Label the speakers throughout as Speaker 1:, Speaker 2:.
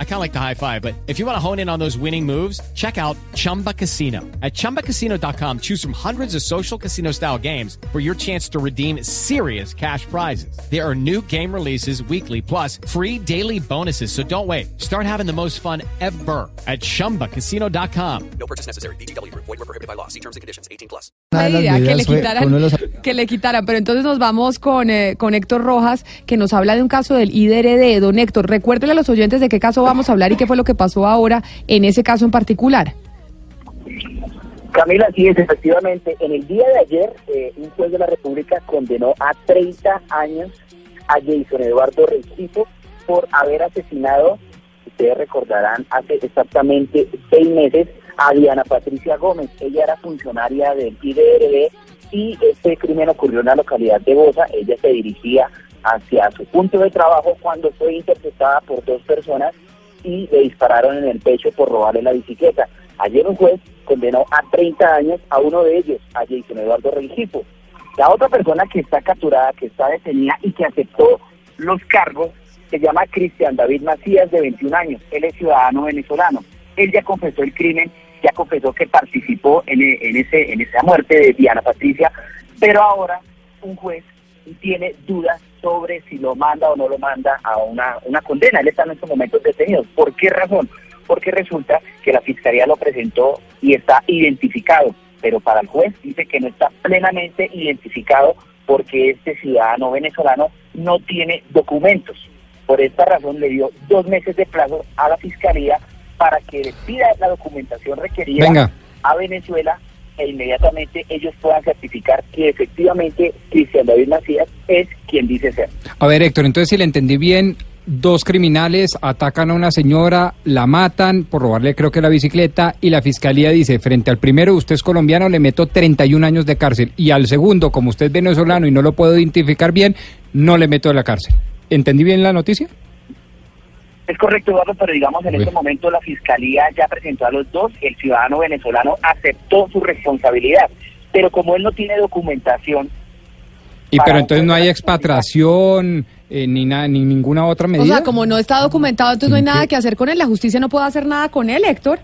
Speaker 1: I kind of like the high five, but if you want to hone in on those winning moves, check out Chumba Casino. At ChumbaCasino.com, choose from hundreds of social casino style games for your chance to redeem serious cash prizes. There are new game releases weekly, plus free daily bonuses. So don't wait. Start having the most fun ever at ChumbaCasino.com.
Speaker 2: No purchase necessary. BGW. Void were prohibited by law. See terms and conditions. 18 plus.
Speaker 3: Una de
Speaker 4: la
Speaker 3: las
Speaker 4: idea que le quitaran,
Speaker 3: los-
Speaker 4: que le quitaran. Pero entonces nos vamos con, eh, con Héctor Rojas, que nos habla de un caso del IDRD. Don Héctor, recuérdele a los oyentes de qué caso vamos a hablar y qué fue lo que pasó ahora en ese caso en particular.
Speaker 5: Camila, sí es, efectivamente. En el día de ayer, eh, un juez de la República condenó a 30 años a Jason Eduardo Recife por haber asesinado, ustedes recordarán, hace exactamente seis meses a Diana Patricia Gómez. Ella era funcionaria del IDRD y este crimen ocurrió en la localidad de Bosa. Ella se dirigía hacia su punto de trabajo cuando fue interceptada por dos personas y le dispararon en el pecho por robarle la bicicleta. Ayer un juez condenó a 30 años a uno de ellos, a Jason Eduardo Rengifo. La otra persona que está capturada, que está detenida y que aceptó los cargos, se llama Cristian David Macías, de 21 años. Él es ciudadano venezolano. Él ya confesó el crimen, ya confesó que participó en, en, ese, en esa muerte de Diana Patricia, pero ahora un juez tiene dudas sobre si lo manda o no lo manda a una, una condena. Él está en estos momentos detenido. ¿Por qué razón? Porque resulta que la fiscalía lo presentó y está identificado, pero para el juez dice que no está plenamente identificado porque este ciudadano venezolano no tiene documentos. Por esta razón le dio dos meses de plazo a la fiscalía para que le pida la documentación requerida
Speaker 3: Venga.
Speaker 5: a Venezuela e inmediatamente ellos puedan certificar que efectivamente Cristian David Macías es quien dice ser.
Speaker 3: A ver, Héctor, entonces si le entendí bien, dos criminales atacan a una señora, la matan por robarle creo que la bicicleta y la fiscalía dice, frente al primero, usted es colombiano, le meto 31 años de cárcel y al segundo, como usted es venezolano y no lo puedo identificar bien, no le meto de la cárcel. ¿Entendí bien la noticia?
Speaker 5: Es correcto, Eduardo, pero digamos en
Speaker 3: Uy.
Speaker 5: este momento la fiscalía ya presentó a los dos, el ciudadano venezolano aceptó su responsabilidad, pero como él no tiene documentación,
Speaker 3: Y pero entonces no hay expatriación eh, ni, na- ni ninguna otra medida.
Speaker 4: O sea, como no está documentado, entonces no hay nada que hacer con él. La justicia no puede hacer nada con él, Héctor.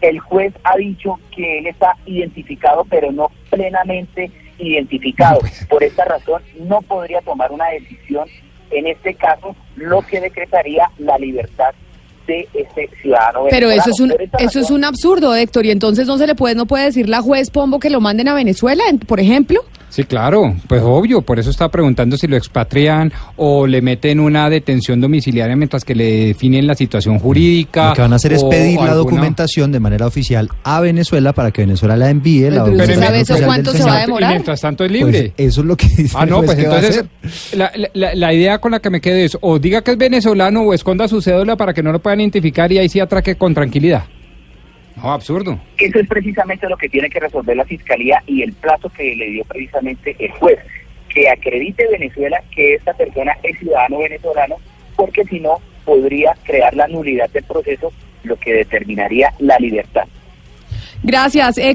Speaker 5: el juez ha dicho que él está identificado, pero no plenamente identificado. Por esta razón, no podría tomar una decisión en este caso, lo que decretaría la libertad de este ciudadano
Speaker 4: Pero eso es un eso es un absurdo, Héctor, y entonces no se le puede no puede decir la juez Pombo que lo manden a Venezuela, en- por ejemplo.
Speaker 3: Sí, claro, pues obvio, por eso está preguntando si lo expatrian o le meten una detención domiciliaria mientras que le definen la situación jurídica.
Speaker 6: Lo que van a hacer es pedir la
Speaker 3: alguna-
Speaker 6: documentación de manera oficial a Venezuela para que Venezuela la envíe. La
Speaker 4: Pero ¿sabe eso cuánto se va a demorar?
Speaker 3: Y mientras tanto es
Speaker 6: Pues
Speaker 3: libre.
Speaker 6: eso es lo que dice
Speaker 3: Ah, no, pues entonces la, la- la idea con la que me quedo es o diga que es venezolano o esconda su cédula para que no lo puedan identificar y ahí sí atraque con tranquilidad. No, absurdo.
Speaker 5: Eso es precisamente lo que tiene que resolver la fiscalía y el plazo que le dio precisamente el juez, que acredite Venezuela que esta persona es ciudadano venezolano, porque si no podría crear la nulidad del proceso, lo que determinaría la libertad.
Speaker 4: Gracias, Héctor.